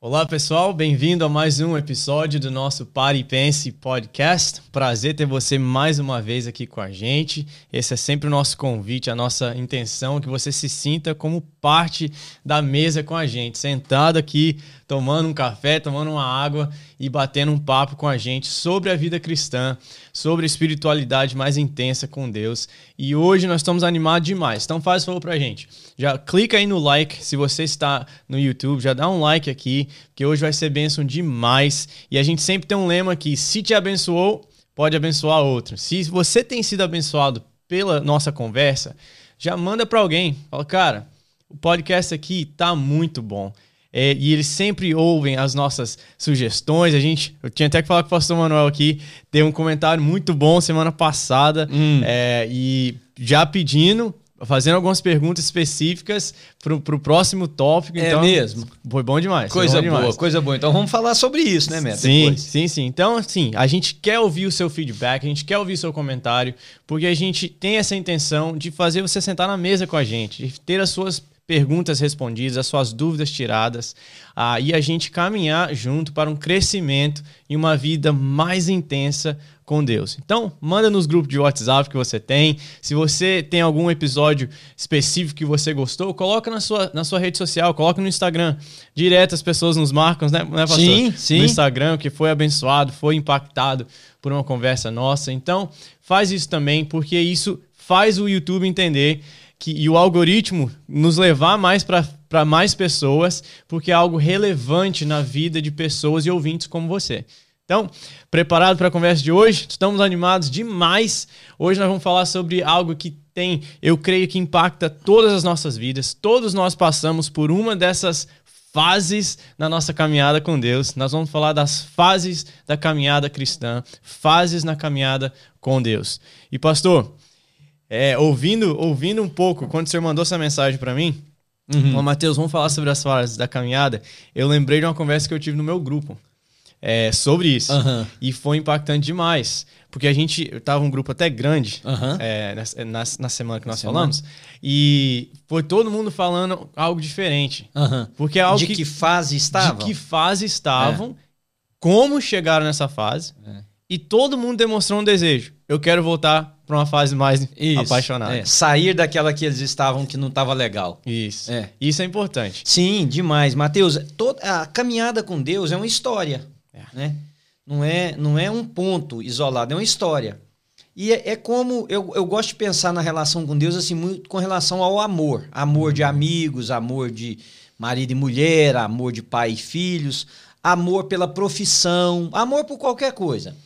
Olá pessoal, bem-vindo a mais um episódio do nosso Pare e Pense Podcast. Prazer ter você mais uma vez aqui com a gente. Esse é sempre o nosso convite, a nossa intenção que você se sinta como parte da mesa com a gente, sentado aqui, tomando um café, tomando uma água e batendo um papo com a gente sobre a vida cristã, sobre a espiritualidade mais intensa com Deus. E hoje nós estamos animados demais. Então faz favor pra gente. Já clica aí no like, se você está no YouTube, já dá um like aqui, que hoje vai ser bênção demais. E a gente sempre tem um lema aqui: se te abençoou, pode abençoar outro. Se você tem sido abençoado pela nossa conversa, já manda para alguém. Fala, cara, o podcast aqui tá muito bom. É, e eles sempre ouvem as nossas sugestões. A gente, eu tinha até que falar com o pastor Manuel aqui, deu um comentário muito bom semana passada. Hum. É, e já pedindo fazendo algumas perguntas específicas para o próximo tópico. É então, mesmo. Foi bom demais. Coisa bom boa, demais. coisa boa. Então vamos falar sobre isso, né, Meta? Sim, Depois. sim, sim. Então, assim, a gente quer ouvir o seu feedback, a gente quer ouvir o seu comentário, porque a gente tem essa intenção de fazer você sentar na mesa com a gente, de ter as suas perguntas respondidas, as suas dúvidas tiradas, ah, e a gente caminhar junto para um crescimento e uma vida mais intensa com Deus. Então, manda nos grupos de WhatsApp que você tem. Se você tem algum episódio específico que você gostou, coloca na sua, na sua rede social, coloca no Instagram. Direto as pessoas nos marcam, né, né pastor? Sim, sim. No Instagram, que foi abençoado, foi impactado por uma conversa nossa. Então, faz isso também, porque isso faz o YouTube entender que, e o algoritmo nos levar mais para mais pessoas, porque é algo relevante na vida de pessoas e ouvintes como você. Então, preparado para a conversa de hoje? Estamos animados demais. Hoje nós vamos falar sobre algo que tem, eu creio que impacta todas as nossas vidas. Todos nós passamos por uma dessas fases na nossa caminhada com Deus. Nós vamos falar das fases da caminhada cristã, fases na caminhada com Deus. E pastor, é, ouvindo, ouvindo um pouco, quando o senhor mandou essa mensagem para mim, uhum. Mateus, vamos falar sobre as fases da caminhada. Eu lembrei de uma conversa que eu tive no meu grupo é, sobre isso. Uhum. E foi impactante demais. Porque a gente tava um grupo até grande uhum. é, na, na, semana que nós semana. falamos. E foi todo mundo falando algo diferente. Uhum. Porque é algo de que, que fase estavam? De que fase estavam, é. como chegaram nessa fase. É. E todo mundo demonstrou um desejo. Eu quero voltar para uma fase mais Isso, apaixonada. É. Sair daquela que eles estavam que não estava legal. Isso. É. Isso é importante. Sim, demais. Mateus, toda a caminhada com Deus é uma história. É. Né? Não, é, não é um ponto isolado, é uma história. E é, é, como eu, eu gosto de pensar na relação com Deus assim, muito com relação ao amor. Amor de amigos, amor de marido e mulher, amor de pai e filhos, amor pela profissão, amor por qualquer coisa.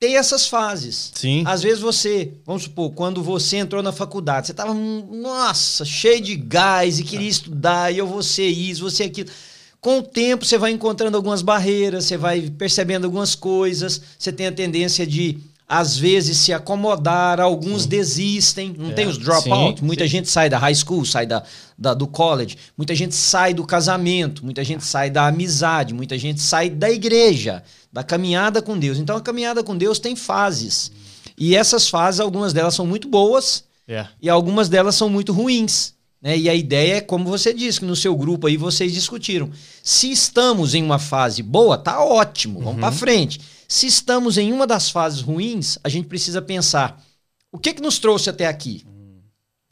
Tem essas fases. Sim. Às vezes você, vamos supor, quando você entrou na faculdade, você estava, nossa, cheio de gás e queria estudar, e eu vou ser isso, você aquilo. Com o tempo, você vai encontrando algumas barreiras, você vai percebendo algumas coisas, você tem a tendência de, às vezes, se acomodar, alguns sim. desistem, não é. tem os dropout? Muita sim. gente sai da high school, sai da, da, do college, muita gente sai do casamento, muita gente sai da amizade, muita gente sai da igreja, da caminhada com Deus. Então, a caminhada com Deus tem fases. E essas fases, algumas delas são muito boas yeah. e algumas delas são muito ruins. Né? E a ideia é, como você disse, que no seu grupo aí vocês discutiram. Se estamos em uma fase boa, tá ótimo, vamos uhum. para frente. Se estamos em uma das fases ruins, a gente precisa pensar: o que, que nos trouxe até aqui? Uhum.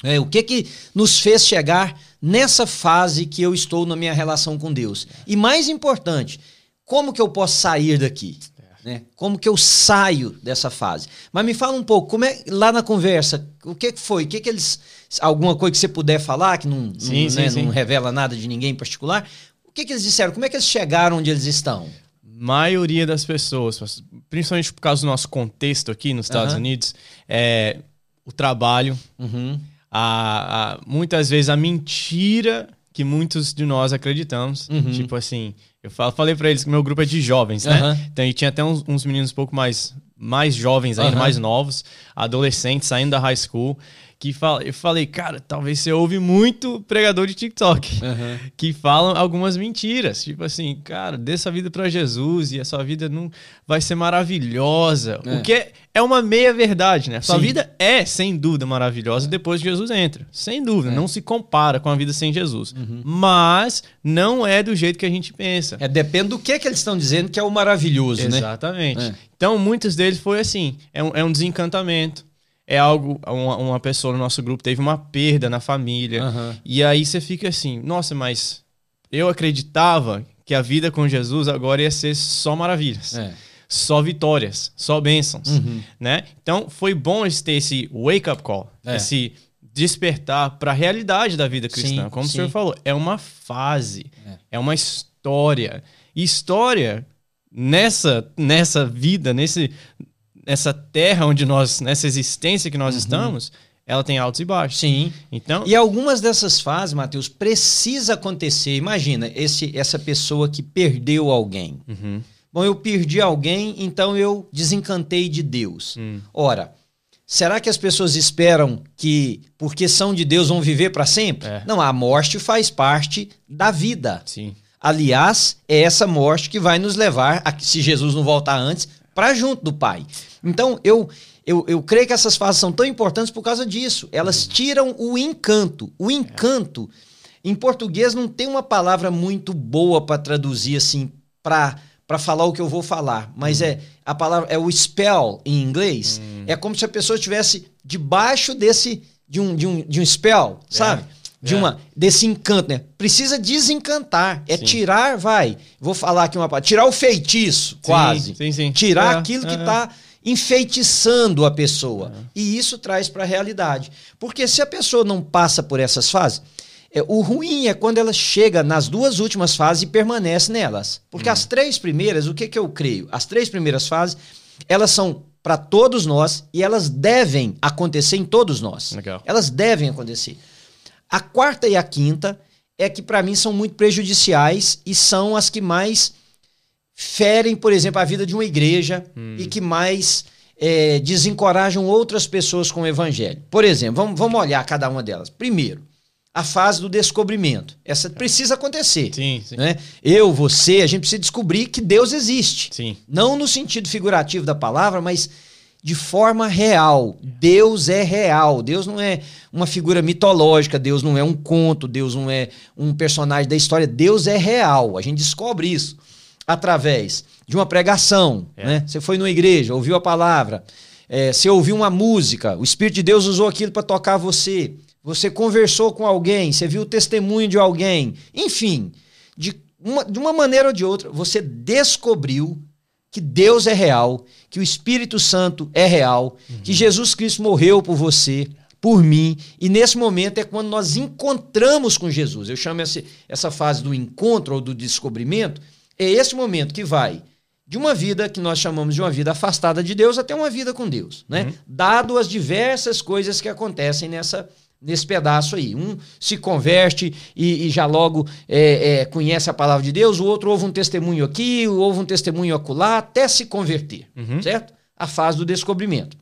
É, o que, que nos fez chegar nessa fase que eu estou na minha relação com Deus? E mais importante, como que eu posso sair daqui? Né? Como que eu saio dessa fase? Mas me fala um pouco, como é lá na conversa, o que, que foi? O que, que eles. Alguma coisa que você puder falar, que não, sim, não, sim, né, sim. não revela nada de ninguém em particular. O que, que eles disseram? Como é que eles chegaram onde eles estão? Maioria das pessoas, principalmente por causa do nosso contexto aqui nos Estados uhum. Unidos, é o trabalho, uhum. a, a, muitas vezes a mentira que muitos de nós acreditamos. Uhum. Tipo assim, eu falo, falei para eles que meu grupo é de jovens, né? Então, e tinha até uns, uns, meninos um pouco mais, mais jovens ainda, mais novos, adolescentes, saindo da high school. Que fala, eu falei, cara, talvez você ouve muito pregador de TikTok uhum. que falam algumas mentiras, tipo assim, cara, dê sua vida para Jesus e a sua vida não vai ser maravilhosa. É. O que é, é uma meia verdade, né? Sua Sim. vida é sem dúvida maravilhosa depois que Jesus entra, sem dúvida, é. não se compara com a vida sem Jesus. Uhum. Mas não é do jeito que a gente pensa. É depende do que que eles estão dizendo que é o maravilhoso, Exatamente. né? Exatamente. É. Então, muitos deles foi assim, é um, é um desencantamento é algo. Uma, uma, pessoa no nosso grupo teve uma perda na família. Uhum. E aí você fica assim, nossa, mas eu acreditava que a vida com Jesus agora ia ser só maravilhas. É. Só vitórias, só bênçãos, uhum. né? Então foi bom ter esse wake up call, é. esse despertar para a realidade da vida cristã. Sim, Como sim. o senhor falou, é uma fase, é, é uma história. E história nessa nessa vida, nesse essa terra onde nós, nessa existência que nós uhum. estamos, ela tem altos e baixos. Sim. Então, e algumas dessas fases, Mateus, precisa acontecer. Imagina esse, essa pessoa que perdeu alguém. Uhum. Bom, eu perdi alguém, então eu desencantei de Deus. Hum. Ora, será que as pessoas esperam que, porque são de Deus, vão viver para sempre? É. Não, a morte faz parte da vida. Sim. Aliás, é essa morte que vai nos levar, a, se Jesus não voltar antes, para junto do Pai. Então, eu, eu, eu creio que essas fases são tão importantes por causa disso. Elas uhum. tiram o encanto. O encanto, em português, não tem uma palavra muito boa para traduzir assim, para para falar o que eu vou falar, mas uhum. é a palavra é o spell em inglês. Uhum. É como se a pessoa estivesse debaixo desse de um, de um, de um spell, é. sabe? De é. uma desse encanto, né? Precisa desencantar, é sim. tirar, vai. Vou falar aqui uma palavra, tirar o feitiço, sim, quase. Sim, sim. Tirar é, aquilo que está enfeitiçando a pessoa. É. E isso traz para a realidade. Porque se a pessoa não passa por essas fases, é, o ruim é quando ela chega nas duas últimas fases e permanece nelas. Porque hum. as três primeiras, o que, que eu creio? As três primeiras fases, elas são para todos nós e elas devem acontecer em todos nós. Legal. Elas devem acontecer. A quarta e a quinta é que para mim são muito prejudiciais e são as que mais ferem, por exemplo, a vida de uma igreja hum. e que mais é, desencorajam outras pessoas com o evangelho. Por exemplo, vamos, vamos olhar cada uma delas. Primeiro, a fase do descobrimento. Essa precisa acontecer. Sim, sim. Né? Eu, você, a gente precisa descobrir que Deus existe. Sim. Não no sentido figurativo da palavra, mas de forma real. Deus é real. Deus não é uma figura mitológica, Deus não é um conto, Deus não é um personagem da história. Deus é real. A gente descobre isso através de uma pregação. É. Né? Você foi numa igreja, ouviu a palavra, é, você ouviu uma música, o Espírito de Deus usou aquilo para tocar você. Você conversou com alguém, você viu o testemunho de alguém. Enfim, de uma, de uma maneira ou de outra, você descobriu que Deus é real, que o Espírito Santo é real, uhum. que Jesus Cristo morreu por você, por mim, e nesse momento é quando nós encontramos com Jesus. Eu chamo essa, essa fase do encontro ou do descobrimento, é esse momento que vai de uma vida que nós chamamos de uma vida afastada de Deus até uma vida com Deus, né? Uhum. Dado as diversas coisas que acontecem nessa nesse pedaço aí. Um se converte e, e já logo é, é, conhece a palavra de Deus, o outro ouve um testemunho aqui, ouve um testemunho acolá, até se converter, uhum. certo? A fase do descobrimento.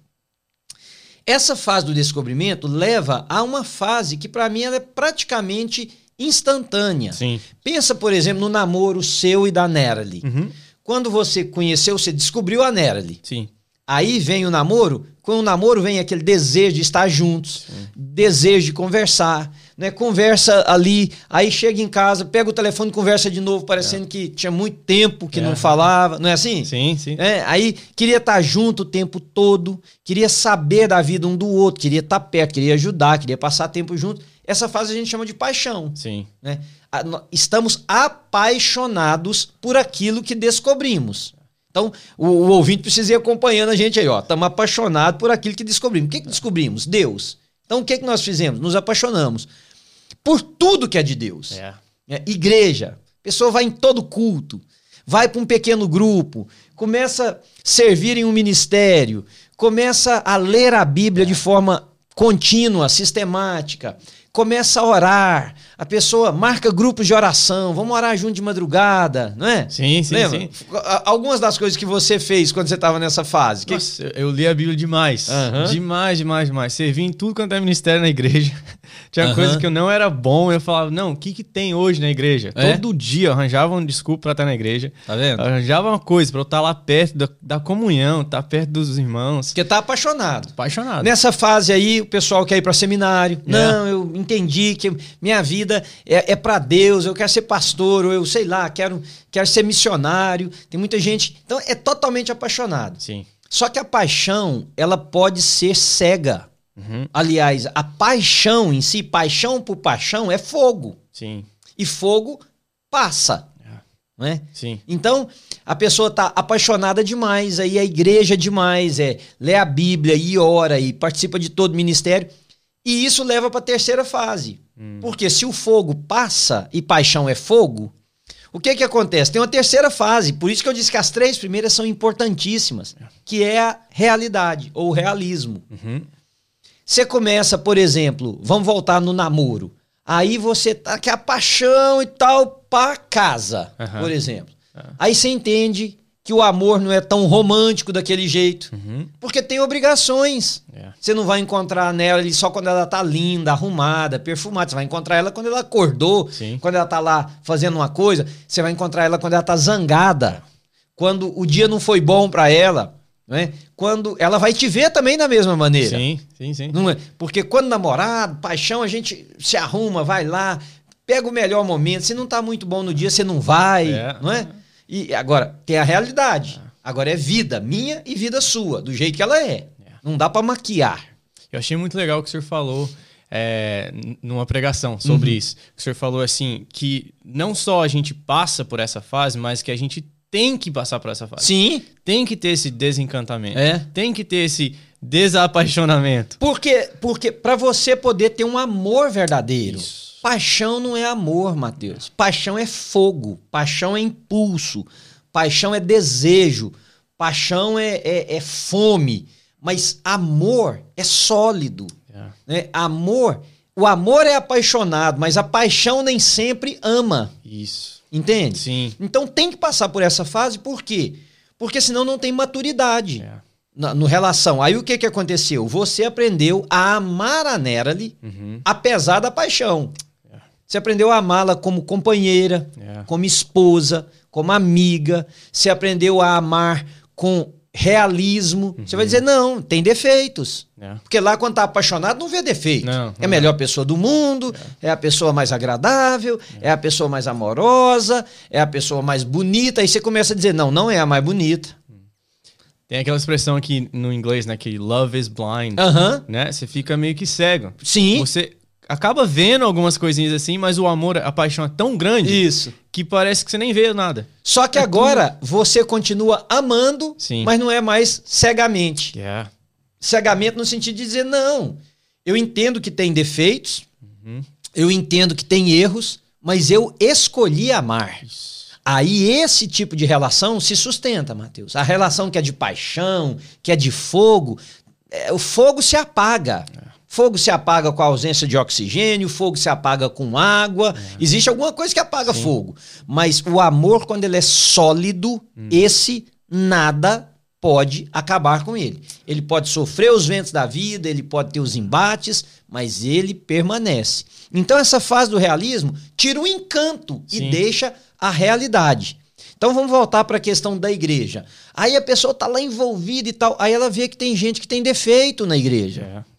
Essa fase do descobrimento leva a uma fase que para mim ela é praticamente instantânea. Sim. Pensa, por exemplo, no namoro seu e da Nerali. Uhum. Quando você conheceu, você descobriu a Nerali. Sim. Aí vem o namoro, com o namoro vem aquele desejo de estar juntos, Sim. desejo de conversar, né? Conversa ali, aí chega em casa, pega o telefone e conversa de novo, parecendo é. que tinha muito tempo que é. não falava, não é assim? Sim, sim. É, aí queria estar junto o tempo todo, queria saber da vida um do outro, queria estar perto, queria ajudar, queria passar tempo junto. Essa fase a gente chama de paixão. Sim. Né? Estamos apaixonados por aquilo que descobrimos. Então, o, o, ouvinte precisa ir acompanhando a gente aí, ó. Estamos apaixonados por aquilo que descobrimos. O que, que descobrimos? Deus. Então, o que, que nós fizemos? Nos apaixonamos por tudo que é de Deus. É. É, igreja. A pessoa vai em todo culto, vai para um pequeno grupo, começa a servir em um ministério, começa a ler a Bíblia é. de forma contínua, sistemática, começa a orar. A pessoa marca grupos de oração, vamos orar junto de madrugada, não é? Sim, sim, Lembra? sim. Algumas das coisas que você fez quando você estava nessa fase. Que- Nossa, eu li a Bíblia demais. Aham. Demais, demais, demais. Servi em tudo quanto é ministério na igreja. Tinha Aham. coisa que eu não era bom. Eu falava, não, o que, que tem hoje na igreja? É? Todo dia eu arranjava um desculpa pra estar na igreja. Tá vendo? Arranjava uma coisa pra eu estar lá perto da, da comunhão, estar perto dos irmãos. Porque tá apaixonado. Apaixonado. Nessa fase aí, o pessoal quer ir para seminário. É. Não, eu entendi que minha vida é, é para Deus, eu quero ser pastor, ou eu sei lá, quero, quero ser missionário. Tem muita gente. Então é totalmente apaixonado. Sim. Só que a paixão, ela pode ser cega. Uhum. Aliás, a paixão em si, paixão por paixão, é fogo. Sim. E fogo passa. É. Não é? Sim. Então, a pessoa tá apaixonada demais, aí a igreja demais, é, lê a Bíblia e ora e participa de todo o ministério. E isso leva para a terceira fase. Porque se o fogo passa e paixão é fogo, o que que acontece? Tem uma terceira fase, por isso que eu disse que as três primeiras são importantíssimas, que é a realidade ou o realismo. Uhum. Você começa, por exemplo, vamos voltar no namoro. Aí você tá com a paixão e tal pra casa, Aham. por exemplo. Aí você entende que o amor não é tão romântico daquele jeito, Uhum. porque tem obrigações. É. Você não vai encontrar nela só quando ela tá linda, arrumada, perfumada. Você vai encontrar ela quando ela acordou, Sim. quando ela tá lá fazendo uma coisa. Você vai encontrar ela quando ela tá zangada, quando o dia não foi bom pra ela, né? Quando ela vai te ver também da mesma maneira. Sim, sim, sim. Não é? Porque quando namorado, paixão, a gente se arruma, vai lá, pega o melhor momento. Se não tá muito bom no dia, você não vai, É. não é? E agora, tem a realidade. Agora é vida minha e vida sua, do jeito que ela é. Não dá pra maquiar. Eu achei muito legal o que o senhor falou é, numa pregação sobre Uhum. isso. O senhor falou assim que não só a gente passa por essa fase, mas que a gente tem que passar por essa fase. Sim. Tem que ter esse desencantamento. É. Tem que ter esse desapaixonamento. Porque, porque para você poder ter um amor verdadeiro. Isso. Paixão não é amor, Mateus. Paixão é fogo. Paixão é impulso. Paixão é desejo. Paixão é, é, é fome. Mas amor é sólido. É. né? Amor, o amor é apaixonado, mas a paixão nem sempre ama. Isso. Entende? Sim. Então tem que passar por essa fase, por quê? Porque senão não tem maturidade É. na, no relação. Aí o que, que aconteceu? Você aprendeu a amar a Nerali, Uhum. apesar da paixão. Você aprendeu a amá-la como companheira, É. como esposa, como amiga. Você aprendeu a amar com realismo. Você vai dizer, não, tem defeitos. É. Porque lá, quando tá apaixonado, não vê defeito. Não, é a melhor pessoa do mundo, é. a pessoa mais agradável, é. a pessoa mais amorosa, é a pessoa mais bonita. Aí você começa a dizer, não, não é a mais bonita. Tem aquela expressão aqui no inglês, né? Que love is blind. Né? Você fica meio que cego. Sim. Você acaba vendo algumas coisinhas assim, mas o amor, a paixão é tão grande Isso. que parece que você nem vê nada. Só que agora você continua amando, Sim. mas não é mais cegamente. Yeah. Cegamente no sentido de dizer, não, eu entendo que tem defeitos, Uhum. eu entendo que tem erros, mas eu escolhi amar. Aí esse tipo de relação se sustenta, Mateus. A relação que é de paixão, que é de fogo, é, o fogo se apaga. Fogo se apaga com a ausência de oxigênio, fogo se apaga com água. Existe alguma coisa que apaga fogo. Mas o amor, quando ele é sólido, esse nada pode acabar com ele. Ele pode sofrer os ventos da vida, ele pode ter os embates, mas ele permanece. Então essa fase do realismo tira o encanto Sim. e deixa a realidade. Então vamos voltar para a questão da igreja. Aí a pessoa está lá envolvida e tal, aí ela vê que tem gente que tem defeito na igreja. É.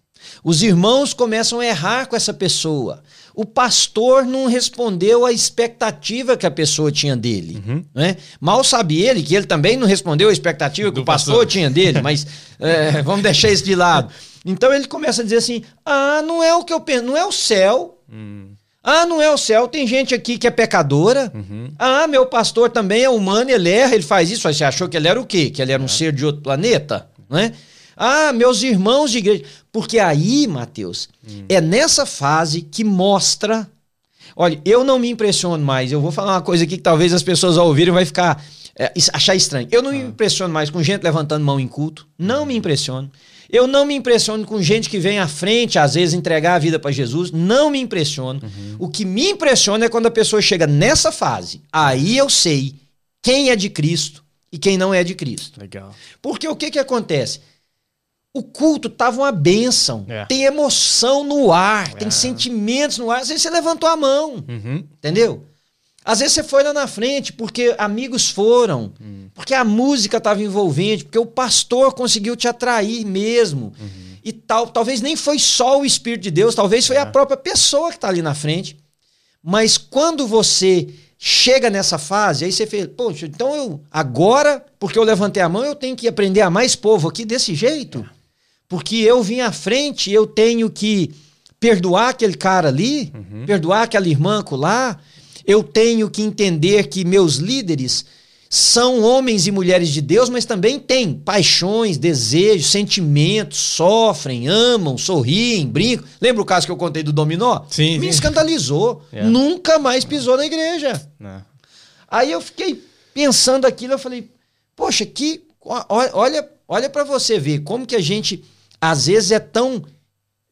Os irmãos começam a errar com essa pessoa. O pastor não respondeu à expectativa que a pessoa tinha dele. Né? Mal sabe ele que ele também não respondeu à expectativa que Do o pastor, pastor. tinha dele, mas é, vamos deixar isso de lado. Então ele começa a dizer assim: ah, não é o que eu penso, não é o céu. Hum. Ah, não é o céu, tem gente aqui que é pecadora. Uhum. Ah, meu pastor também é humano, ele erra, ele faz isso. Aí Você achou que ele era o quê? Que ele era um ser de outro planeta? Né? Ah, meus irmãos de igreja. Porque aí, Mateus, é nessa fase que mostra. Olha, eu não me impressiono mais. Eu vou falar uma coisa aqui que talvez as pessoas ao ouvirem vai ficar. é, achar estranho. Eu não me impressiono mais com gente levantando mão em culto. Não me impressiono. Eu não me impressiono com gente que vem à frente, às vezes, entregar a vida para Jesus. Não me impressiono. Uhum. O que me impressiona é quando a pessoa chega nessa fase. Aí eu sei quem é de Cristo e quem não é de Cristo. Legal. Porque o que, que acontece? O culto tava uma bênção. É. Tem emoção no ar, é. tem sentimentos no ar. Às vezes você levantou a mão. Uhum. Entendeu? Às vezes você foi lá na frente porque amigos foram, uhum. porque a música estava envolvente, porque o pastor conseguiu te atrair mesmo. Uhum. E tal, talvez nem foi só o Espírito de Deus, talvez foi é. a própria pessoa que está ali na frente. Mas quando você chega nessa fase, aí você fez, poxa, então eu agora, porque eu levantei a mão, eu tenho que aprender a mais povo aqui desse jeito. Porque eu vim à frente, eu tenho que perdoar aquele cara ali, uhum. perdoar aquela irmã lá, eu tenho que entender que meus líderes são homens e mulheres de Deus, mas também têm paixões, desejos, sentimentos, sofrem, amam, sorriem, brincam. Lembra o caso que eu contei do dominó? Sim. Me sim. escandalizou. Yeah. É. Nunca mais pisou na igreja. É. Aí eu fiquei pensando aquilo, eu falei, poxa, que olha, olha para você ver como que a gente às vezes é tão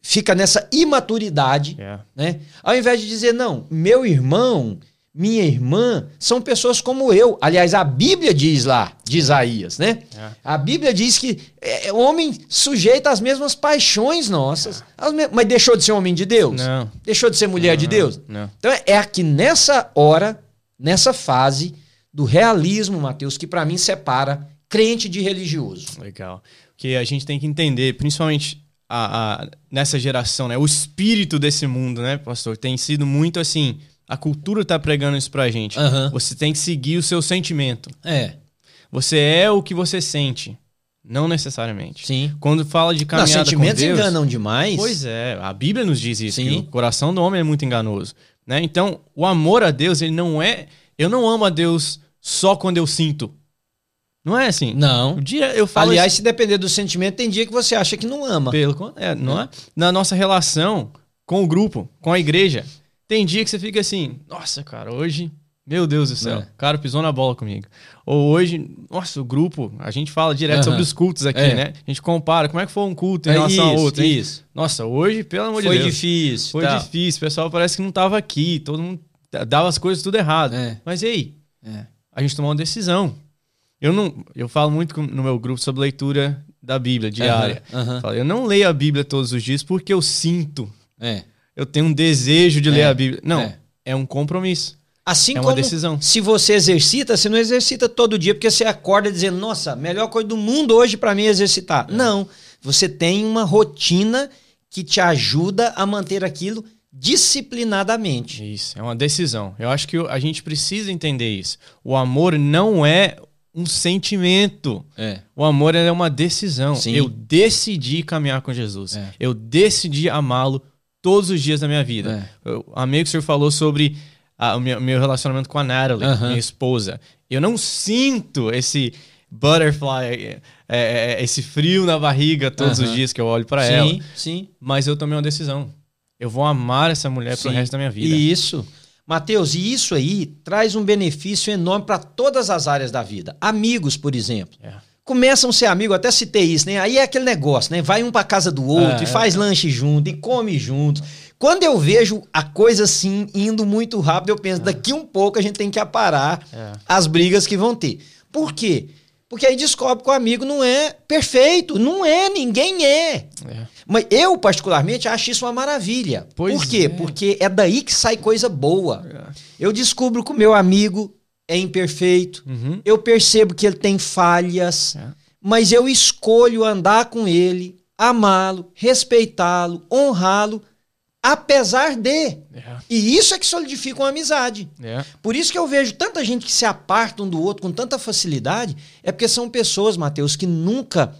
fica nessa imaturidade, yeah. É. né? Ao invés de dizer, não, meu irmão, minha irmã são pessoas como eu. Aliás, a Bíblia diz lá, de Isaías, né? É. A Bíblia diz que é, é, homem sujeito às mesmas paixões nossas. Yeah. Mas deixou de ser homem de Deus? Não. Deixou de ser mulher não, de Deus? Não. Então é aqui nessa hora, nessa fase do realismo, Mateus, que para mim separa crente de religioso. Legal. Que a gente tem que entender, principalmente a, a, nessa geração, né? O espírito desse mundo, né, pastor? Tem sido muito assim. A cultura tá pregando isso pra gente. Uhum. Você tem que seguir o seu sentimento. É. Você é o que você sente. Não necessariamente. Sim. Quando fala de caminhada Não, sentimentos com Deus, enganam demais. Pois é, a Bíblia nos diz isso. Sim. o coração do homem é muito enganoso, né? Então, o amor a Deus, ele não é, eu não amo a Deus só quando eu sinto. Não é assim? Não. O dia eu falo Aliás, se depender do sentimento, tem dia que você acha que não ama. Pelo é, não é? Na nossa relação com o grupo, com a igreja, tem dia que você fica assim, nossa, cara, hoje, meu Deus do céu, é. o cara pisou na bola comigo. Ou hoje, nossa, o grupo, a gente fala direto uhum. sobre os cultos aqui, é. né? A gente compara, como é que foi um culto em é relação isso, ao outro. Isso. Nossa, hoje, pelo amor de Deus. Foi difícil. Foi tá. difícil, o pessoal parece que não tava aqui, todo mundo dava as coisas tudo errado. É. Mas e aí? É. A gente tomou uma decisão. Eu não, eu falo muito no meu grupo sobre leitura da Bíblia diária. Uhum, uhum. Eu não leio a Bíblia todos os dias porque eu sinto. É. Eu tenho um desejo de é. ler a Bíblia. Não, é. é um compromisso. Assim é como decisão. se você exercita, você não exercita todo dia porque você acorda dizendo, nossa, melhor coisa do mundo hoje para mim é exercitar. É. Não, você tem uma rotina que te ajuda a manter aquilo disciplinadamente. Isso, é uma decisão. Eu acho que a gente precisa entender isso. O amor não é um sentimento. É. O amor é uma decisão. Sim. Eu decidi caminhar com Jesus. É. Eu decidi amá-lo todos os dias da minha vida. É. Eu, amigo, o senhor falou sobre o meu, meu, relacionamento com a Natalie, uh -huh. minha esposa. Eu não sinto esse butterfly, é, é, é esse frio na barriga todos uh -huh. os dias que eu olho para ela. Sim. Mas eu tomei uma decisão. Eu vou amar essa mulher sim. pro resto da minha vida. Isso. Mateus, e isso aí traz um benefício enorme para todas as áreas da vida. Amigos, por exemplo. É. Começam a ser amigos, até citei isso, né? Aí é aquele negócio, né? Vai um para casa do outro é, e faz é. lanche junto e come junto. Quando eu vejo a coisa assim indo muito rápido, eu penso, é. daqui um pouco a gente tem que aparar é. as brigas que vão ter. Por quê? Porque aí descobre que o amigo não é perfeito. Não é, ninguém é. é. Mas eu, particularmente, acho isso uma maravilha. Pois Por quê? É. Porque é daí que sai coisa boa. É. Eu descubro que o meu amigo é imperfeito. Uhum. Eu percebo que ele tem falhas. É. Mas eu escolho andar com ele, amá-lo, respeitá-lo, honrá-lo apesar de. É. E isso é que solidifica uma amizade. É. Por isso que eu vejo tanta gente que se aparta um do outro com tanta facilidade, é porque são pessoas, Mateus, que nunca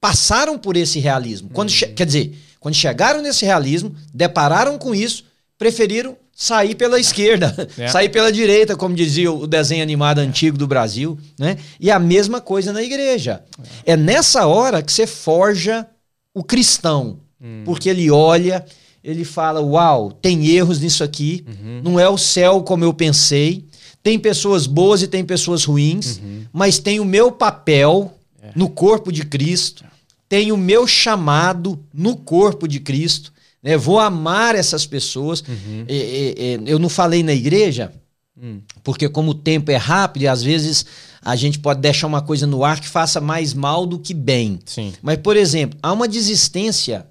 passaram por esse realismo. Quando uhum. Quer dizer, quando chegaram nesse realismo, depararam com isso, preferiram sair pela esquerda, é. sair pela direita, como dizia o desenho animado antigo do Brasil, né? E a mesma coisa na igreja. É, é nessa hora que você forja o cristão, hum. porque ele olha, ele fala: Uau, tem erros nisso aqui, uhum. não é o céu como eu pensei. Tem pessoas boas e tem pessoas ruins, uhum. mas tem o meu papel é. no corpo de Cristo. tenho o meu chamado no corpo de Cristo, né? Vou amar essas pessoas. Uhum. É, é, é, eu não falei na igreja, Hum. porque como o tempo é rápido e às vezes a gente pode deixar uma coisa no ar que faça mais mal do que bem. Sim. Mas, por exemplo, há uma desistência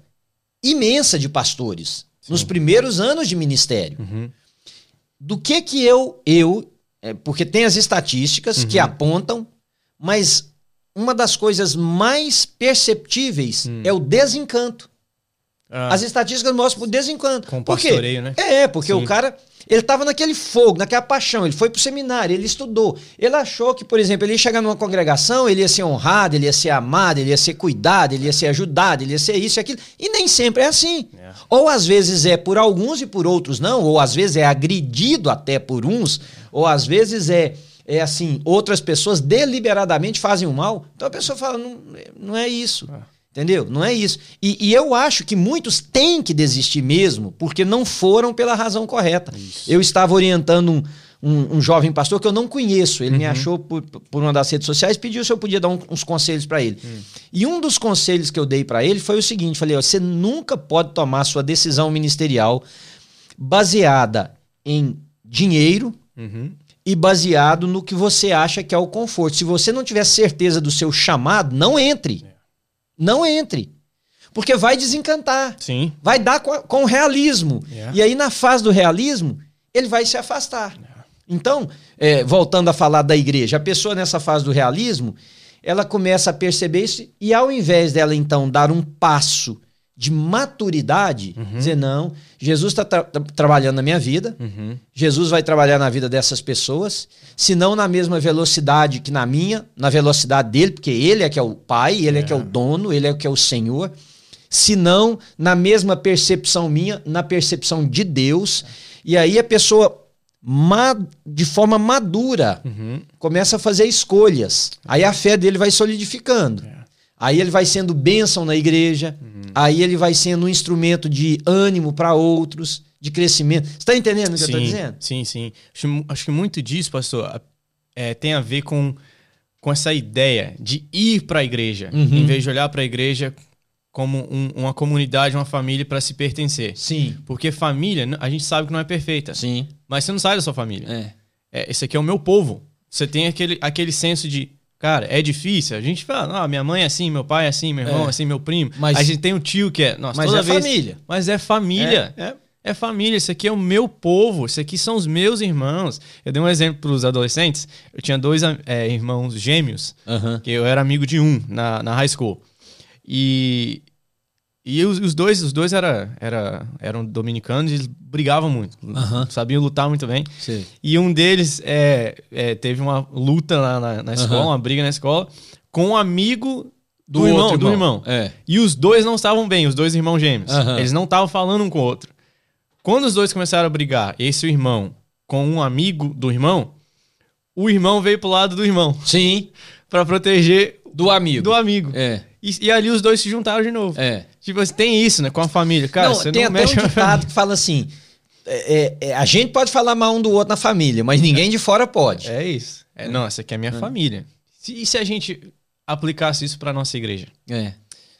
imensa de pastores nos primeiros anos de ministério. Uhum. Do que que eu, eu, é, porque tem as estatísticas que Uhum. apontam, mas uma das coisas mais perceptíveis Hum. é o desencanto. Ah, As estatísticas mostram o desencanto. com Por pastoreio, né? É, porque Sim. o cara, ele tava naquele fogo, naquela paixão, ele foi pro seminário, ele estudou. Ele achou que, por exemplo, ele ia chegar numa congregação, ele ia ser honrado, ele ia ser amado, ele ia ser cuidado, ele ia ser ajudado, ele ia ser isso e aquilo. E nem sempre é assim. É. Ou às vezes é por alguns e por outros não, ou às vezes é agredido até por uns, ou às vezes é é assim, outras pessoas deliberadamente fazem o mal. Então a pessoa fala, não, não é isso. Ah. Entendeu? Não é isso. E, e eu acho que muitos têm que desistir mesmo, porque não foram pela razão correta. Eu estava orientando um, um, um jovem pastor que eu não conheço. Ele me achou por, por uma das redes sociais, pediu se eu podia dar um- uns conselhos para ele. E um dos conselhos que eu dei para ele foi o seguinte: falei, ó, você nunca pode tomar sua decisão ministerial baseada em dinheiro Uhum. e baseado no que você acha que é o conforto. Se você não tiver certeza do seu chamado, não entre. Não entre. Porque vai desencantar. Sim. Vai dar com, a- com o realismo. Yeah. E aí, na fase do realismo, ele vai se afastar. Então, é, voltando a falar da igreja, a pessoa nessa fase do realismo, ela começa a perceber isso e ao invés dela, então, dar um passo de maturidade, dizer, não, Jesus está trabalhando na minha vida, Uhum. Jesus vai trabalhar na vida dessas pessoas, se não na mesma velocidade que na minha, na velocidade dele, porque ele é que é o pai, ele é, que é o dono, ele é que é o Senhor, se não na mesma percepção minha, na percepção de Deus. E aí a pessoa de forma madura Uhum. começa a fazer escolhas. Aí a fé dele vai solidificando. É. Aí ele vai sendo bênção na igreja. Aí ele vai sendo um instrumento de ânimo para outros, de crescimento. Você está entendendo o que eu estou Sim, dizendo? sim, sim. Acho, acho que muito disso, pastor, é, tem a ver com, com essa ideia de ir para a igreja, Uhum. em vez de olhar para a igreja como um- uma comunidade, uma família para se pertencer. Sim. Porque família, a gente sabe que não é perfeita, Sim. mas você não sai da sua família. É. É, esse aqui é o meu povo. Você tem aquele, aquele senso de, cara, é difícil. A gente fala, ah, minha mãe é assim, meu pai é assim, meu irmão É. é assim, meu primo. Mas- a gente tem o tio que é, nossa, Mas toda é vez- família. Mas é família. É, é. É família, isso aqui é o meu povo, isso aqui são os meus irmãos. Eu dei um exemplo para os adolescentes. Eu tinha dois é, irmãos gêmeos, Aham. que eu era amigo de um na, na high school. E, e os, os dois, os dois era, era, eram dominicanos e eles brigavam muito, sabiam lutar muito bem. Sei. E um deles é, é, teve uma luta lá na, na escola, uma briga na escola, com um amigo do, Do irmão, outro do irmão. É. E os dois não estavam bem, os dois irmãos gêmeos. Eles não estavam falando um com o outro. Quando os dois começaram a brigar, esse irmão com um amigo do irmão, o irmão veio pro lado do irmão Sim. pra proteger Do amigo. do amigo. É. E, e ali os dois se juntaram de novo. É. Tipo, assim, tem isso, né, com a família. Cara, não, você tem não até mexe um família. ditado que fala assim: é, é, é, a gente pode falar mal um do outro na família, mas ninguém de fora pode. É isso. É, não, essa aqui é a minha família. Se- e se a gente aplicasse isso pra nossa igreja? É.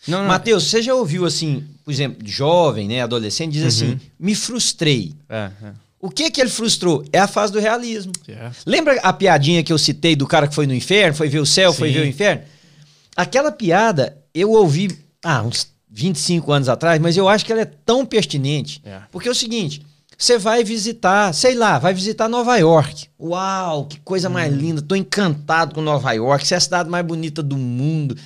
Não, não. Matheus, você já ouviu assim, por exemplo, jovem, né, adolescente, diz assim: me frustrei. É, é. O que que ele frustrou? É a fase do realismo. É. Lembra a piadinha que eu citei do cara que foi no inferno, foi ver o céu, foi Sim. ver o inferno? Aquela piada eu ouvi ah, uns 25 anos atrás, mas eu acho que ela é tão pertinente. É. Porque é o seguinte, você vai visitar, sei lá, vai visitar Nova York. Uau, que coisa mais linda, tô encantado com Nova York, você é a cidade mais bonita do mundo.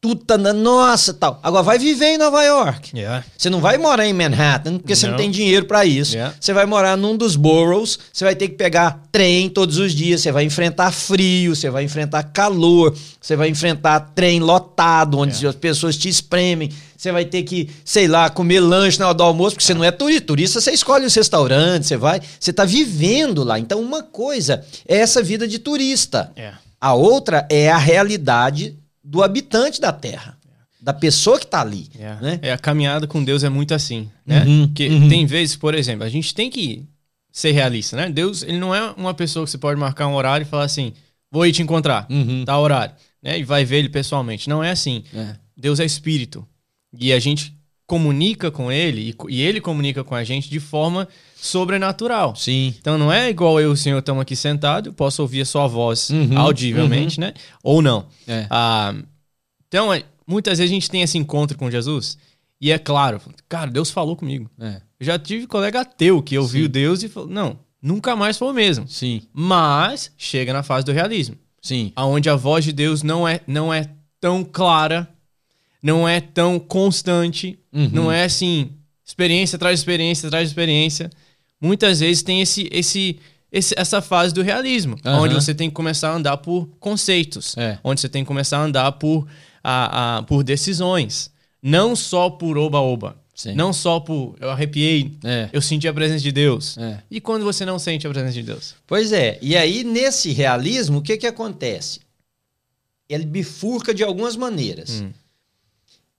Tudo tá na nossa, tal. Agora vai viver em Nova York. É. Você não vai morar em Manhattan, porque você não Não. tem dinheiro pra isso. Yeah. Você vai morar num dos boroughs, você vai ter que pegar trem todos os dias, você vai enfrentar frio, você vai enfrentar calor, você vai enfrentar trem lotado, onde Yeah. as pessoas te espremem. Você vai ter que, sei lá, comer lanche na hora do almoço, porque você não é turista. Turista, você escolhe os restaurantes, você vai. Você tá vivendo lá. Então, uma coisa é essa vida de turista. É. A outra é a realidade do habitante da terra, da pessoa que tá ali. É. Né? É, a caminhada com Deus é muito assim, né? Uhum, Porque uhum. tem vezes, por exemplo, a gente tem que ser realista, né? Deus, ele não é uma pessoa que você pode marcar um horário e falar assim, vou ir te encontrar, Uhum. tá horário, né? E vai ver ele pessoalmente. Não é assim. É. Deus é espírito. E a gente comunica com ele e, e ele comunica com a gente de forma sobrenatural. Sim. Então não é igual eu e o senhor estamos aqui sentados, posso ouvir a sua voz Uhum, audivelmente, né? Ou não. É. Ah, então, é, muitas vezes a gente tem esse encontro com Jesus e é claro, cara, Deus falou comigo. É. Eu já tive colega ateu que ouviu Sim. Deus e falou, não, nunca mais foi o mesmo. Sim. Mas chega na fase do realismo, Sim. aonde a voz de Deus não é, não é tão clara, não é tão constante, Uhum. não é assim, experiência de experiência de experiência. Muitas vezes tem esse, esse, esse- essa fase do realismo, Aham. onde você tem que começar a andar por conceitos, É. onde você tem que começar a andar por, a, a- por decisões, não só por oba-oba, Sim. não só por eu arrepiei, É. eu senti a presença de Deus. É. E quando você não sente a presença de Deus? Pois é. E aí, nesse realismo, o que, que acontece? Ele bifurca de algumas maneiras. Hum.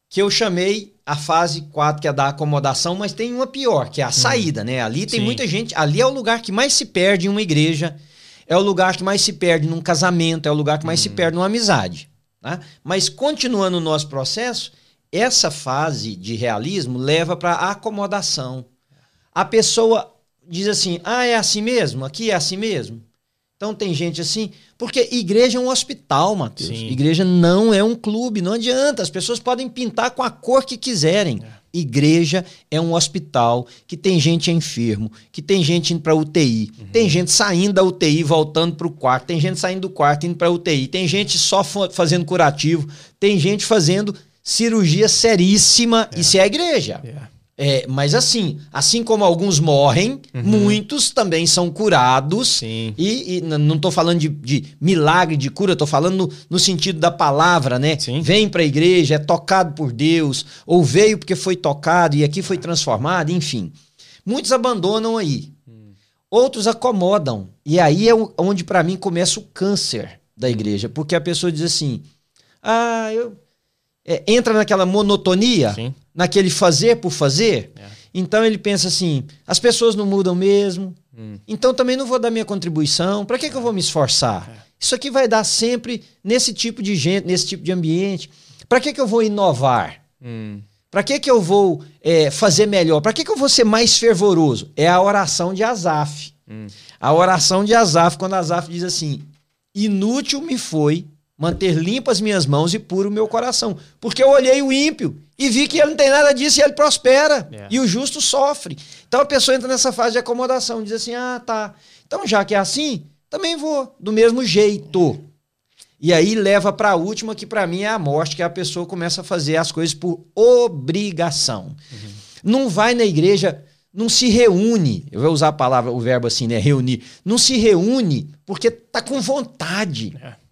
Que eu chamei a fase 4, que é da acomodação, mas tem uma pior, que é a saída, né? Ali tem Sim. muita gente. Ali é o lugar que mais se perde em uma igreja, é o lugar que mais se perde num casamento, é o lugar que mais se perde numa amizade. Tá? Mas continuando o nosso processo, essa fase de realismo leva para acomodação. A pessoa diz assim: ah, é assim mesmo? Aqui é assim mesmo? Então tem gente assim, porque igreja é um hospital, Matheus. Sim. Igreja não é um clube, não adianta. As pessoas podem pintar com a cor que quiserem. Igreja é um hospital que tem gente enfermo, que tem gente indo para UTI, tem gente saindo da UTI voltando para o quarto, tem gente saindo do quarto indo para UTI, tem gente só fa- fazendo curativo, tem gente fazendo cirurgia seríssima. Isso é a igreja. É, mas assim, assim como alguns morrem, muitos também são curados. Sim. E, e não estou falando de, de milagre de cura, estou falando no, no sentido da palavra, né? Sim. Vem para a igreja, é tocado por Deus, ou veio porque foi tocado e aqui foi transformado, enfim. Muitos abandonam aí. Outros acomodam. E aí é onde para mim começa o câncer da igreja, porque a pessoa diz assim: ah, eu. É, entra naquela monotonia Sim. naquele fazer por fazer. É. Então ele pensa assim: as pessoas não mudam mesmo. Hum. Então também não vou dar minha contribuição. Para que, que eu vou me esforçar? É. Isso aqui vai dar sempre nesse tipo de gente, nesse tipo de ambiente. Para que, que eu vou inovar? Hum. Para que, que eu vou é, fazer melhor? Para que, que eu vou ser mais fervoroso? É a oração de Asaf. Hum. A oração de Asaf, quando Asaf diz assim: Inútil me foi manter limpas minhas mãos e puro o meu coração. Porque eu olhei o ímpio e vi que ele não tem nada disso e ele prospera. É. E o justo sofre. Então a pessoa entra nessa fase de acomodação, diz assim: ah, tá. Então já que é assim, também vou, do mesmo jeito. E aí leva para a última, que para mim é a morte, que a pessoa começa a fazer as coisas por obrigação. Não vai na igreja, não se reúne. Eu vou usar a palavra, o verbo assim, né? Reunir. Não se reúne porque tá com vontade. É.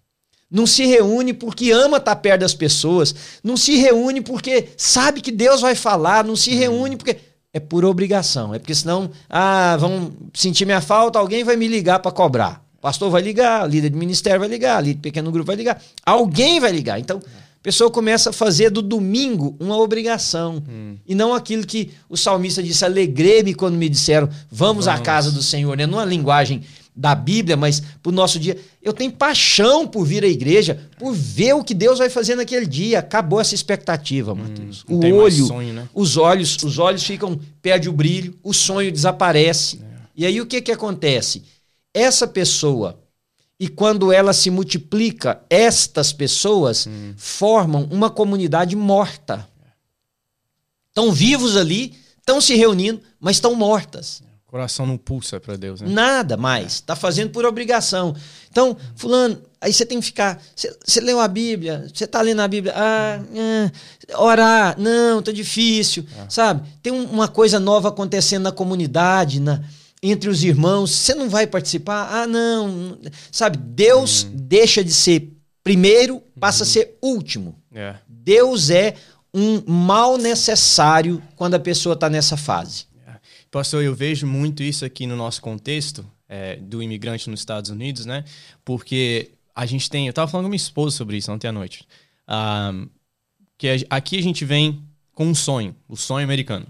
Não se reúne porque ama estar perto das pessoas. Não se reúne porque sabe que Deus vai falar. Não se reúne porque. É por obrigação. É porque senão, ah, vão sentir minha falta, alguém vai me ligar para cobrar. O pastor vai ligar, líder de ministério vai ligar, líder de pequeno grupo vai ligar. Alguém vai ligar. Então, a pessoa começa a fazer do domingo uma obrigação. E não aquilo que o salmista disse: alegrei-me quando me disseram, vamos, à Vamos. casa do Senhor. Né? Numa linguagem da Bíblia, mas pro nosso dia. Eu tenho paixão por vir à igreja, por ver o que Deus vai fazer naquele dia. Acabou essa expectativa, Matheus. não o olho, sonho, né? os olhos, os olhos ficam, perde o brilho, o sonho desaparece. E aí o que que acontece? Essa pessoa e quando ela se multiplica, estas pessoas formam uma comunidade morta. Estão vivos ali, estão se reunindo, mas estão mortas. Coração não pulsa para Deus, né? Nada mais. Está fazendo por obrigação. Então, fulano, aí você tem que ficar. Você, leu a Bíblia, você está lendo a Bíblia. Ah, ah, orar, não, tá difícil. Sabe? Tem um- uma coisa nova acontecendo na comunidade, na, entre os irmãos. Você não vai participar? Ah, não. Sabe? Deus deixa de ser primeiro, passa a ser último. É. Deus é um mal necessário quando a pessoa está nessa fase. Pastor, eu vejo muito isso aqui no nosso contexto é, do imigrante nos Estados Unidos, né? Porque a gente tem. Eu tava falando com minha esposa sobre isso ontem à noite. Ah, que aqui a gente vem com um sonho, o sonho americano.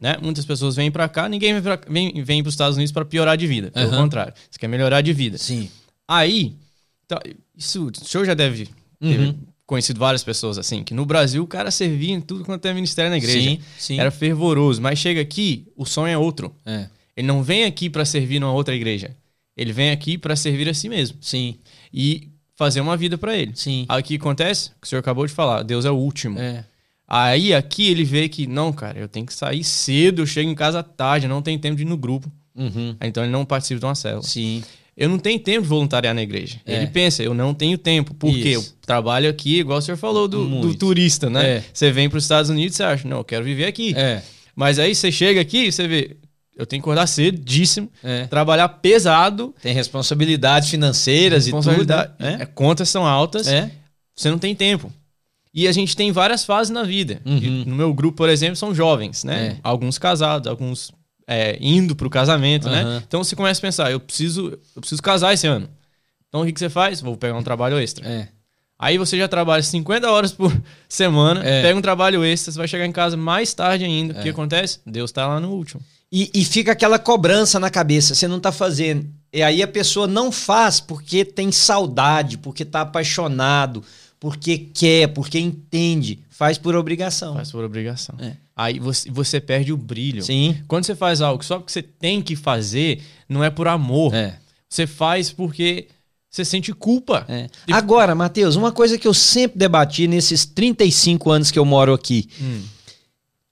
Né? Muitas pessoas vêm para cá, ninguém vem, pra, vem, vem para os Estados Unidos para piorar de vida. Pelo Aham. contrário, você quer melhorar de vida. Sim. Aí, tá, isso o senhor já deve ter Uhum. Conhecido várias pessoas assim, que no Brasil o cara servia em tudo quanto é ministério na igreja. Sim, sim. Era fervoroso, mas chega aqui, o sonho é outro. É, Ele não vem aqui para servir numa outra igreja. Ele vem aqui para servir a si mesmo sim, e fazer uma vida para ele. sim. Aí o que acontece? O que o senhor acabou de falar, Deus é o último. É, Aí aqui ele vê que, não, cara, eu tenho que sair cedo, eu chego em casa tarde, não tenho tempo de ir no grupo. uhum, Então ele não participa de uma célula. sim. Eu não tenho tempo de voluntariar na igreja. É. Ele pensa, eu não tenho tempo. Porque eu Isso. trabalho aqui, igual o senhor falou do, do turista, né? É. Você vem para os Estados Unidos e você acha, não, eu quero viver aqui. É, Mas aí você chega aqui e você vê, eu tenho que acordar cedíssimo, é. trabalhar pesado, Tem responsabilidades financeiras e tudo. responsabilidade, né? é, contas são altas, É, você não tem tempo. E a gente tem várias fases na vida. Uhum. No meu grupo, por exemplo, são jovens, né? É. Alguns casados, alguns é, indo pro casamento, né? Aham. Então você começa a pensar, eu preciso, eu preciso casar esse ano. Então o que, que você faz? Vou pegar um trabalho extra. é, Aí você já trabalha 50 horas por semana, É. pega um trabalho extra, você vai chegar em casa mais tarde ainda. O que acontece? Deus tá lá no último. E, e fica aquela cobrança na cabeça, você não tá fazendo. E aí a pessoa não faz porque tem saudade, porque tá apaixonado, porque quer, porque entende. Faz por obrigação. Faz por obrigação. É. Aí você, você perde o brilho. Sim. Quando você faz algo só porque você tem que fazer, não é por amor. É. Você faz porque você sente culpa. é. E- Agora, Matheus, uma coisa que eu sempre debati nesses 35 anos que eu moro aqui. Hum.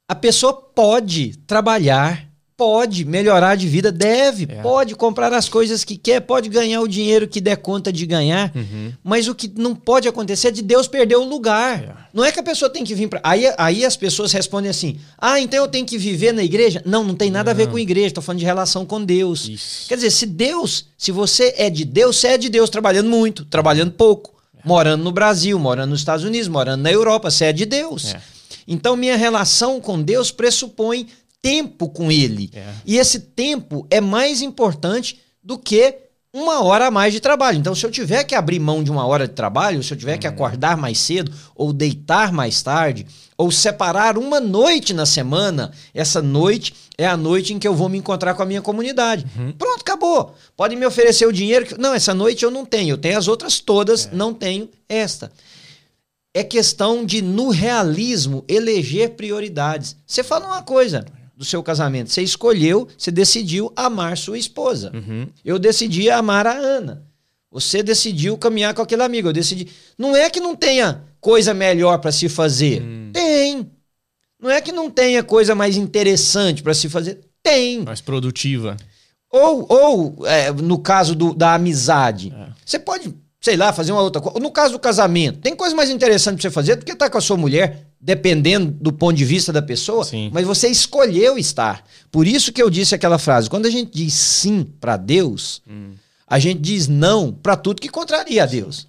A pessoa pode trabalhar, pode melhorar de vida, deve, É. pode comprar as coisas que quer, pode ganhar o dinheiro que der conta de ganhar. Uhum. Mas o que não pode acontecer é de Deus perder o lugar. É. Não é que a pessoa tem que vir para. Aí, aí as pessoas respondem assim: ah, então eu tenho que viver na igreja? Não, não tem nada a ver Não. com igreja, tô falando de relação com Deus. Isso. Quer dizer, se Deus, se você é de Deus, você é de Deus trabalhando muito, trabalhando pouco, morando no Brasil, morando nos Estados Unidos, morando na Europa, você é de Deus. É. Então, minha relação com Deus pressupõe tempo com Ele. É. E esse tempo é mais importante do que uma hora a mais de trabalho. Então, se eu tiver que abrir mão de uma hora de trabalho, se eu tiver que acordar mais cedo, ou deitar mais tarde, ou separar uma noite na semana, essa noite é a noite em que eu vou me encontrar com a minha comunidade. Pronto, acabou. Pode me oferecer o dinheiro. que- Não, essa noite eu não tenho. Eu tenho as outras todas, não tenho esta. É questão de, no realismo, eleger prioridades. Você fala uma coisa do seu casamento. Você escolheu, você decidiu amar sua esposa. Uhum. Eu decidi amar a Ana. Você decidiu caminhar com aquele amigo. Eu decidi. Não é que não tenha coisa melhor para se fazer. Tem. Não é que não tenha coisa mais interessante para se fazer. Tem. Mais produtiva. Ou, ou é, no caso do- da amizade, É. você pode, sei lá, fazer uma outra coisa. No caso do casamento, tem coisa mais interessante pra você fazer do que estar com a sua mulher, dependendo do ponto de vista da pessoa, Sim. mas você escolheu estar. Por isso que eu disse aquela frase: quando a gente diz sim pra Deus, Hum. a gente diz não pra tudo que contraria a Deus.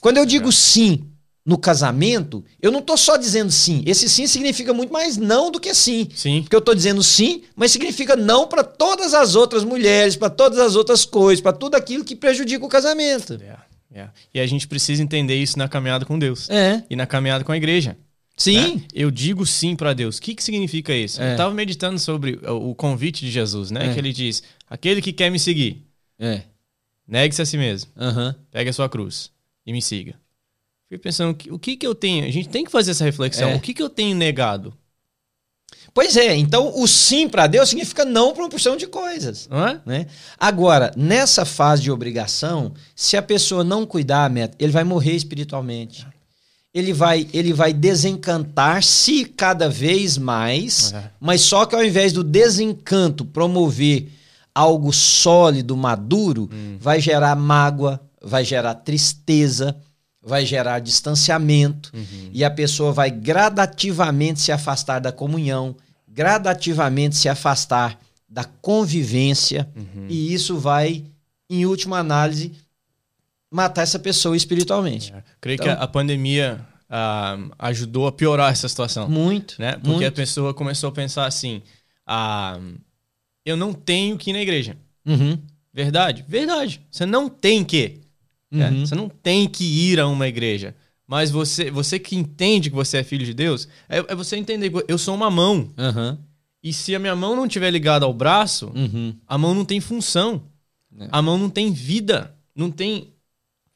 Quando eu digo sim no casamento, eu não tô só dizendo sim. Esse sim significa muito mais não do que sim. Sim. Porque eu tô dizendo sim, mas significa não para todas as outras mulheres, para todas as outras coisas, para tudo aquilo que prejudica o casamento. É, é. E a gente precisa entender isso na caminhada com Deus. É. E na caminhada com a igreja. Sim. né? Eu digo sim para Deus. O que, que significa isso? É. Eu estava meditando sobre o convite de Jesus, né? É. Que ele diz: aquele que quer me seguir, É. negue-se a si mesmo, Aham. pegue a sua cruz e me siga. Fiquei pensando, o que- que eu tenho? A gente tem que fazer essa reflexão. É. O que que eu tenho negado? Pois é, então o sim para Deus significa não para uma porção de coisas. É? Né? Agora, nessa fase de obrigação, se a pessoa não cuidar, Meta, ele vai morrer espiritualmente. Ele vai, ele vai desencantar-se cada vez mais, É. mas só que ao invés do desencanto promover algo sólido, maduro, vai gerar mágoa, vai gerar tristeza, vai gerar distanciamento, e a pessoa vai gradativamente se afastar da comunhão, gradativamente se afastar da convivência, e isso vai, em última análise, matar essa pessoa espiritualmente. É. Creio Então- que a, a pandemia ah, ajudou a piorar essa situação. Muito, né? Porque a muito. pessoa começou a pensar assim: ah, eu não tenho que ir na igreja. Uhum, Verdade? Verdade. Você não tem que. né? uhum. Você não tem que ir a uma igreja. Mas você, você que entende que você é filho de Deus, é, é você entender que eu sou uma mão. Aham, E se a minha mão não estiver ligada ao braço, uhum. a mão não tem função. É. A mão não tem vida. Não tem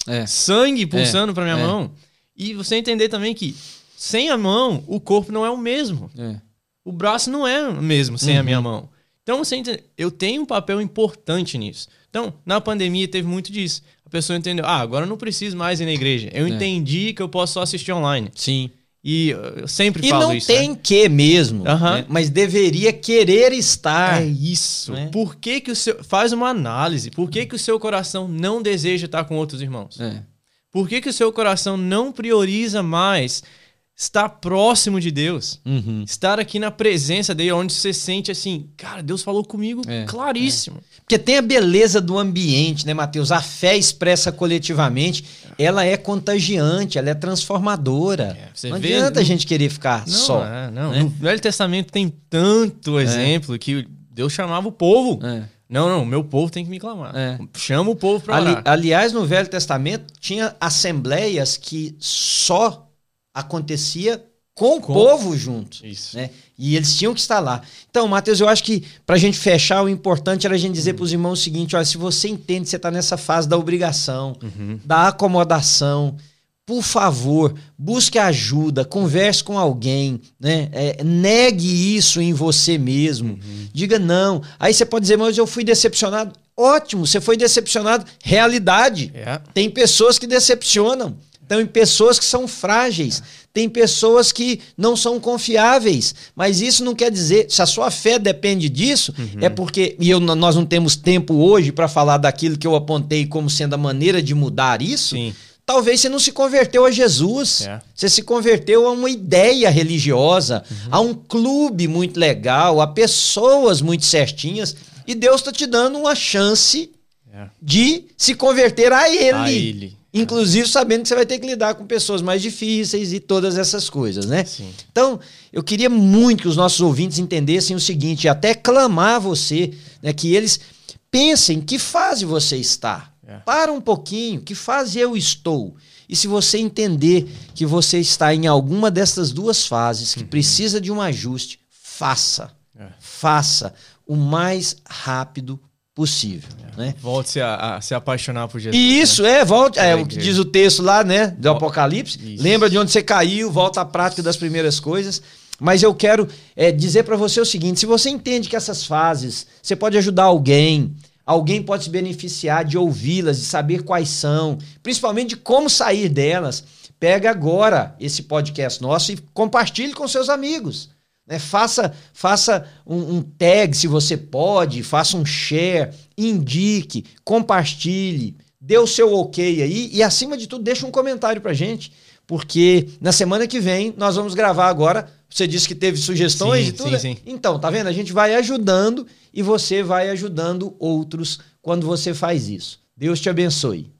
É. sangue pulsando pra minha é. mão. E você entender também que sem a mão, o corpo não é o mesmo. É. O braço não é o mesmo sem a Uhum. minha mão. Então, você entende? eu tenho um papel importante nisso. Então, na pandemia teve muito disso. A pessoa entendeu, ah, agora eu não preciso mais ir na igreja. Eu É. entendi que eu posso só assistir online. Sim. E uh, eu sempre E falo não isso. tem né? que mesmo, Aham. né? mas deveria querer estar. É isso. Né? Por que, que o seu. Faz uma análise. Por que, que o seu coração não deseja estar com outros irmãos? É. Por que, que o seu coração não prioriza mais estar próximo de Deus? Uhum. Estar aqui na presença dele, onde você sente assim, cara, Deus falou comigo É, claríssimo. Porque tem a beleza do ambiente, né, Mateus? A fé expressa coletivamente, ela é contagiante, ela é transformadora. É, não vê adianta a no- gente querer ficar Não, só. é, não. né? No Velho Testamento tem tanto exemplo que Deus chamava o povo. É. Não, não, meu povo tem que me clamar. É. Chama o povo Ali- orar. aliás, no Velho Testamento tinha assembleias que só acontecia com o Com- povo junto. Isso. né? E eles tinham que estar lá. Então, Matheus, eu acho que pra gente fechar, o importante era a gente dizer Uhum. pros irmãos o seguinte: olha, se você entende que você tá nessa fase da obrigação, Uhum. da acomodação, por favor, busque ajuda, converse com alguém, né? É, negue isso em você mesmo. Uhum. Diga não. Aí você pode dizer, mas eu fui decepcionado. Ótimo, você foi decepcionado. Realidade. É. Tem pessoas que decepcionam. Tem pessoas que são frágeis. Tem pessoas que não são confiáveis. Mas isso não quer dizer, se a sua fé depende disso, Uhum. é porque. E eu, nós não temos tempo hoje para falar daquilo que eu apontei como sendo a maneira de mudar isso. Sim. Talvez você não se converteu a Jesus. É. Você se converteu a uma ideia religiosa, Uhum. a um clube muito legal, a pessoas muito certinhas. E Deus está te dando uma chance É. de se converter a Ele. A ele. Inclusive sabendo que você vai ter que lidar com pessoas mais difíceis e todas essas coisas, né? Sim. Então, eu queria muito que os nossos ouvintes entendessem o seguinte, e até clamar a você, né, que eles pensem que fase você está. É. Para um pouquinho, que fase eu estou? E se você entender que você está em alguma dessas duas fases, que precisa de um ajuste, faça. É. Faça o mais rápido possível, né? Volte-se a, a se apaixonar por Jesus. E isso, é, volta, é, É, o que diz o texto lá, né, do Apocalipse. Isso. Lembra de onde você caiu, volta à prática das primeiras coisas. Mas eu quero é, dizer para você o seguinte: se você entende que essas fases, você pode ajudar alguém, alguém pode se beneficiar de ouvi-las, de saber quais são, principalmente de como sair delas, pega agora esse podcast nosso e compartilhe com seus amigos. Né? Faça, faça um, um tag se você pode, faça um share, indique, compartilhe, dê o seu ok aí e, acima de tudo, deixa um comentário pra gente, porque na semana que vem nós vamos gravar agora. Você disse que teve sugestões Sim, e tudo. sim, sim. Então, tá vendo? A gente vai ajudando e você vai ajudando outros quando você faz isso. Deus te abençoe.